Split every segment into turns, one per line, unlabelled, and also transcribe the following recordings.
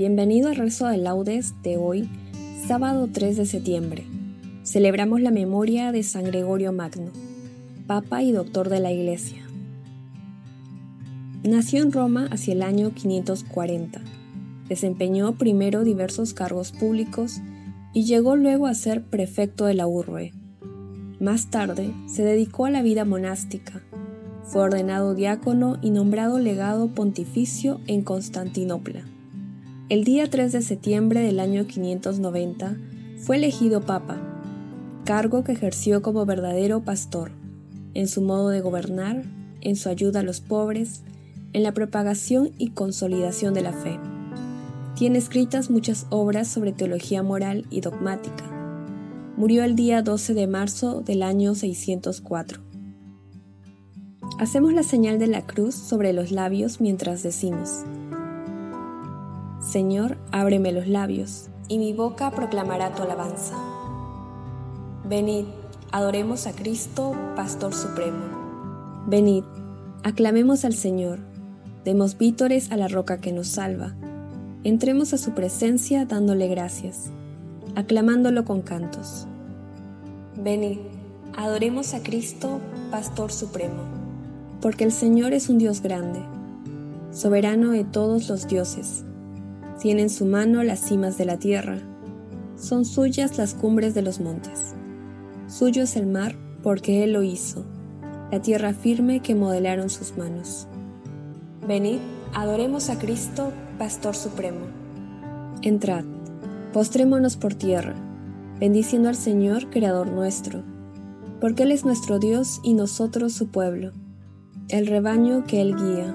Bienvenido al rezo de laudes de hoy, sábado 3 de septiembre. Celebramos la memoria de San Gregorio Magno, Papa y Doctor de la Iglesia. Nació en Roma hacia el año 540. Desempeñó primero diversos cargos públicos y llegó luego a ser prefecto de la urbe. Más tarde se dedicó a la vida monástica. Fue ordenado diácono y nombrado legado pontificio en Constantinopla. El día 3 de septiembre del año 590 fue elegido papa, cargo que ejerció como verdadero pastor, en su modo de gobernar, en su ayuda a los pobres, en la propagación y consolidación de la fe. Tiene escritas muchas obras sobre teología moral y dogmática. Murió el día 12 de marzo del año 604. Hacemos la señal de la cruz sobre los labios mientras decimos, Señor, ábreme los labios, y mi boca proclamará tu alabanza. Venid, adoremos a Cristo, Pastor Supremo. Venid, aclamemos al Señor, demos vítores a la roca que nos salva. Entremos a su presencia dándole gracias, aclamándolo con cantos. Venid, adoremos a Cristo, Pastor Supremo, porque el Señor es un Dios grande, soberano de todos los dioses tiene en su mano las cimas de la tierra. Son suyas las cumbres de los montes. Suyo es el mar porque Él lo hizo, la tierra firme que modelaron sus manos. Venid, adoremos a Cristo, Pastor Supremo. Entrad, postrémonos por tierra, bendiciendo al Señor, Creador nuestro, porque Él es nuestro Dios y nosotros su pueblo, el rebaño que Él guía.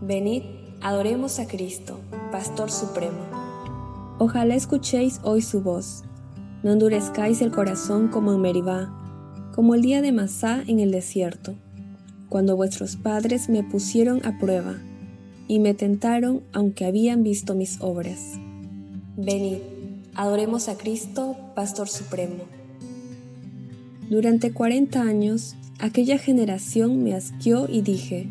Venid, Adoremos a Cristo, Pastor Supremo. Ojalá escuchéis hoy su voz. No endurezcáis el corazón como en Meribá, como el día de Masá en el desierto, cuando vuestros padres me pusieron a prueba y me tentaron aunque habían visto mis obras. Venid, adoremos a Cristo, Pastor Supremo. Durante cuarenta años, aquella generación me asqueó y dije,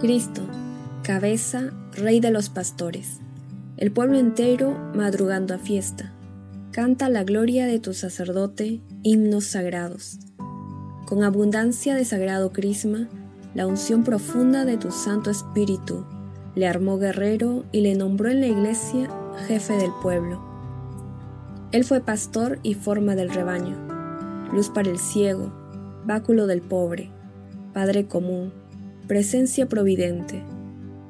Cristo, cabeza, rey de los pastores. El pueblo entero, madrugando a fiesta, canta la gloria de tu sacerdote, himnos sagrados. Con abundancia de sagrado crisma, la unción profunda de tu Santo Espíritu le armó guerrero y le nombró en la iglesia jefe del pueblo. Él fue pastor y forma del rebaño, luz para el ciego, báculo del pobre, padre común, presencia providente,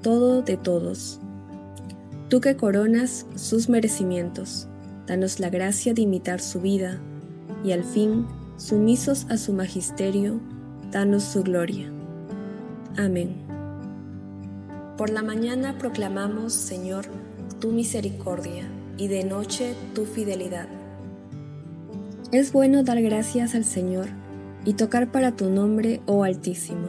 todo de todos. Tú que coronas sus merecimientos, danos la gracia de imitar su vida y al fin, sumisos a su magisterio, danos su gloria. Amén. Por la mañana proclamamos, Señor, tu misericordia y de noche tu fidelidad. Es bueno dar gracias al Señor y tocar para tu nombre, oh Altísimo,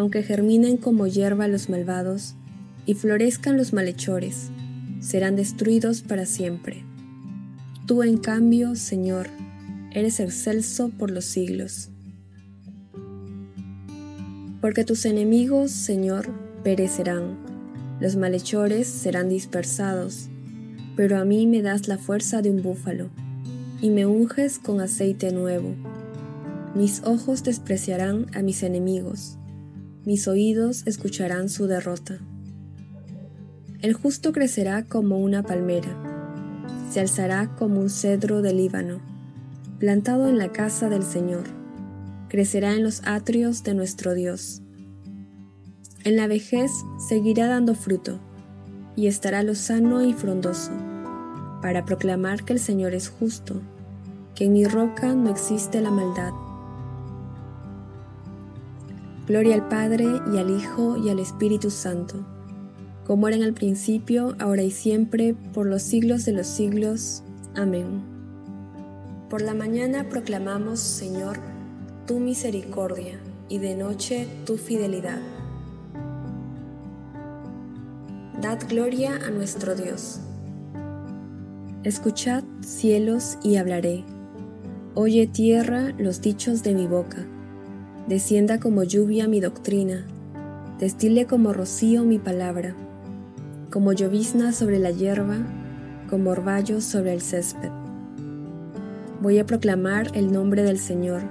Aunque germinen como hierba los malvados y florezcan los malhechores, serán destruidos para siempre. Tú, en cambio, Señor, eres excelso por los siglos. Porque tus enemigos, Señor, perecerán, los malhechores serán dispersados, pero a mí me das la fuerza de un búfalo, y me unges con aceite nuevo. Mis ojos despreciarán a mis enemigos, mis oídos escucharán su derrota. El justo crecerá como una palmera, se alzará como un cedro del Líbano, plantado en la casa del Señor, crecerá en los atrios de nuestro Dios. En la vejez seguirá dando fruto, y estará lozano y frondoso, para proclamar que el Señor es justo, que en mi roca no existe la maldad. Gloria al Padre y al Hijo y al Espíritu Santo como era en principio, ahora y siempre, por los siglos de los siglos. Amén. Por la mañana proclamamos, Señor, tu misericordia, y de noche tu fidelidad. Dad gloria a nuestro Dios. Escuchad, cielos, y hablaré. Oye tierra los dichos de mi boca. Descienda como lluvia mi doctrina, destile como rocío mi palabra como llovizna sobre la hierba, como orvallo sobre el césped. Voy a proclamar el nombre del Señor.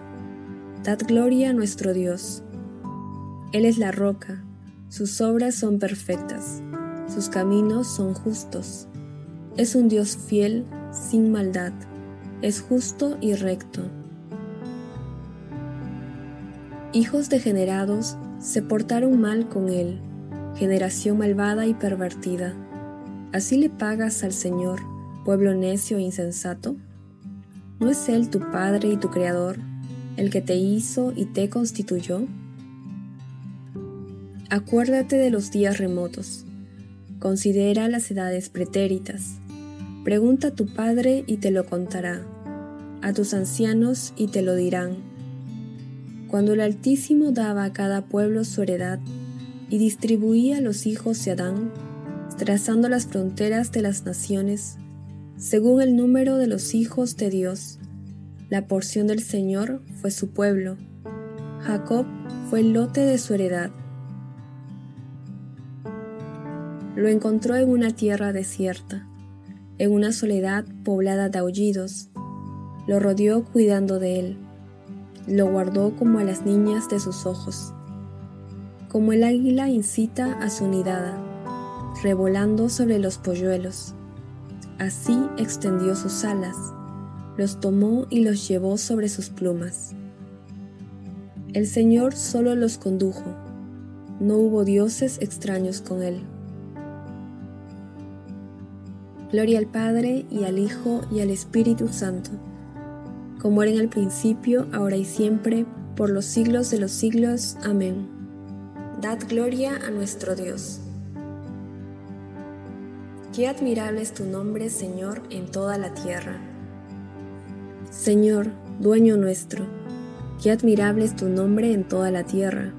Dad gloria a nuestro Dios. Él es la roca, sus obras son perfectas, sus caminos son justos. Es un Dios fiel, sin maldad, es justo y recto. Hijos degenerados se portaron mal con él generación malvada y pervertida. ¿Así le pagas al Señor, pueblo necio e insensato? ¿No es Él tu Padre y tu Creador, el que te hizo y te constituyó? Acuérdate de los días remotos, considera las edades pretéritas, pregunta a tu Padre y te lo contará, a tus ancianos y te lo dirán. Cuando el Altísimo daba a cada pueblo su heredad, y distribuía los hijos de Adán, trazando las fronteras de las naciones, según el número de los hijos de Dios. La porción del Señor fue su pueblo. Jacob fue el lote de su heredad. Lo encontró en una tierra desierta, en una soledad poblada de aullidos. Lo rodeó cuidando de él. Lo guardó como a las niñas de sus ojos como el águila incita a su nidada, revolando sobre los polluelos. Así extendió sus alas, los tomó y los llevó sobre sus plumas. El Señor solo los condujo, no hubo dioses extraños con él. Gloria al Padre y al Hijo y al Espíritu Santo, como era en el principio, ahora y siempre, por los siglos de los siglos. Amén. Dad gloria a nuestro Dios. Qué admirable es tu nombre, Señor, en toda la tierra. Señor, dueño nuestro, qué admirable es tu nombre en toda la tierra.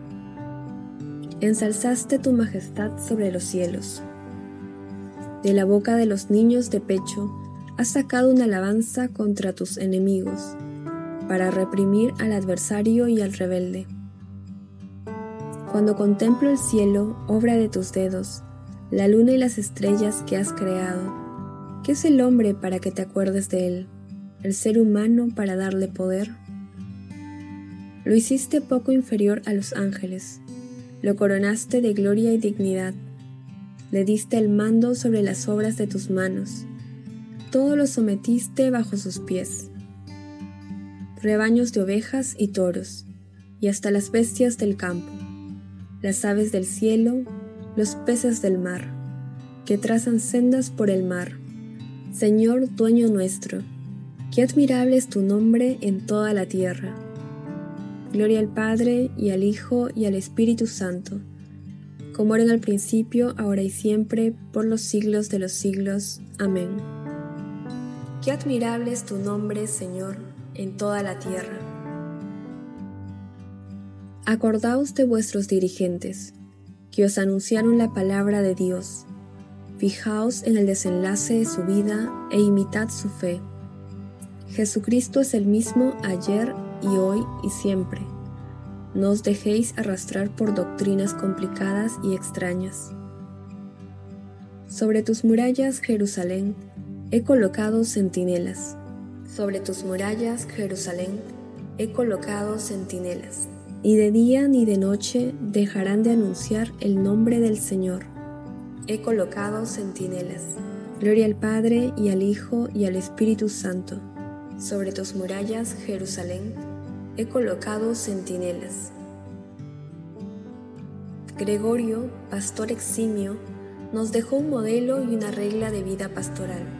Ensalzaste tu majestad sobre los cielos. De la boca de los niños de pecho has sacado una alabanza contra tus enemigos, para reprimir al adversario y al rebelde. Cuando contemplo el cielo, obra de tus dedos, la luna y las estrellas que has creado,
¿Qué es el hombre para que te acuerdes de él? ¿El ser humano para darle poder? Lo hiciste poco inferior a los ángeles, lo coronaste de gloria y dignidad, le diste el mando sobre las obras de tus manos, todo lo sometiste bajo sus pies. Rebaños de ovejas y toros, y hasta las bestias del campo, las aves del cielo, los peces del mar, que trazan sendas por el mar. Señor dueño nuestro, qué admirable es tu nombre en toda la tierra. Gloria al Padre y al Hijo y al Espíritu Santo, como era en el principio, ahora y siempre, por los siglos de los siglos. Amén. Qué admirable es tu nombre, Señor, en toda la tierra. Acordaos de vuestros dirigentes, que os anunciaron la palabra de Dios. Fijaos en el desenlace de su vida e imitad su fe. Jesucristo es el mismo ayer y hoy y siempre. No os dejéis arrastrar por doctrinas complicadas y extrañas. Sobre tus murallas, Jerusalén, he colocado centinelas. Sobre tus murallas, Jerusalén, he colocado centinelas. Ni de día ni de noche dejarán de anunciar el nombre del Señor. He colocado centinelas. Gloria al Padre y al Hijo y al Espíritu Santo. Sobre tus murallas, Jerusalén, he colocado centinelas. Gregorio, pastor eximio, nos dejó un modelo y una regla de vida pastoral.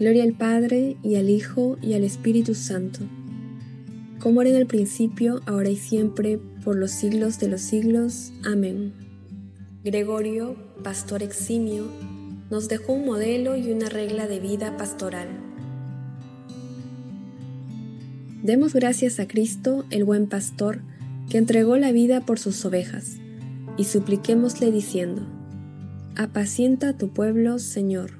Gloria al Padre, y al Hijo, y al Espíritu Santo, como era en el principio, ahora y siempre, por los siglos de los siglos. Amén. Gregorio, pastor eximio, nos dejó un modelo y una regla de vida pastoral. Demos gracias a Cristo, el buen pastor, que entregó la vida por sus ovejas, y supliquémosle diciendo, Apacienta tu pueblo, Señor.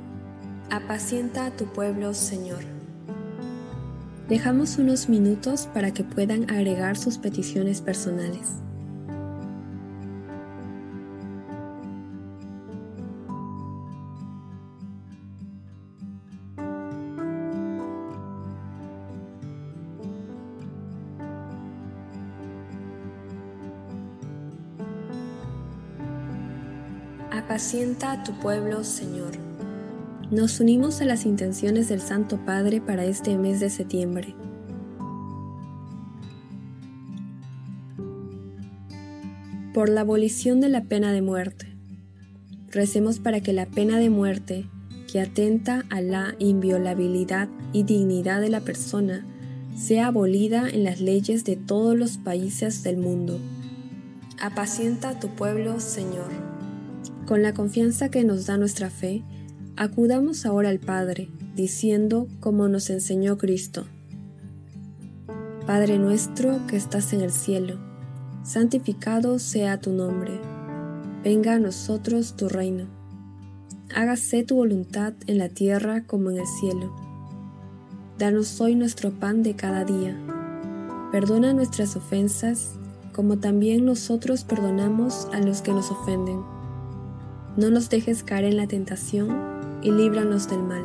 Apacienta a tu pueblo, Señor. Dejamos unos minutos para que puedan agregar sus peticiones personales.
Apacienta a tu pueblo, Señor. Nos unimos a las intenciones del Santo Padre para este mes de septiembre. Por la abolición de la pena de muerte. Recemos para que la pena de muerte, que atenta a la inviolabilidad y dignidad de la persona, sea abolida en las leyes de todos los países del mundo. Apacienta a tu pueblo, Señor. Con la confianza que nos da nuestra fe, acudamos ahora al Padre, diciendo como nos enseñó Cristo. Padre nuestro que estás en el cielo, santificado sea tu nombre. Venga a nosotros tu reino. Hágase tu voluntad en la tierra como en el cielo. Danos hoy nuestro pan de cada día. Perdona nuestras ofensas, como también nosotros perdonamos a los que nos ofenden. No nos dejes caer en la tentación y líbranos del mal.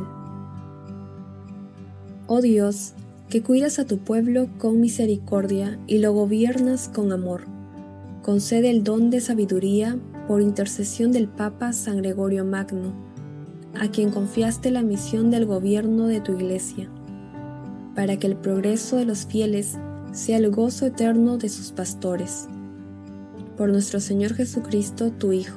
Oh Dios, que cuidas a tu pueblo con misericordia y lo gobiernas con amor, concede el don de sabiduría por intercesión del Papa San Gregorio Magno, a quien confiaste la misión del gobierno de tu iglesia para que el progreso de los fieles sea el gozo eterno de sus pastores. Por nuestro Señor Jesucristo, tu Hijo,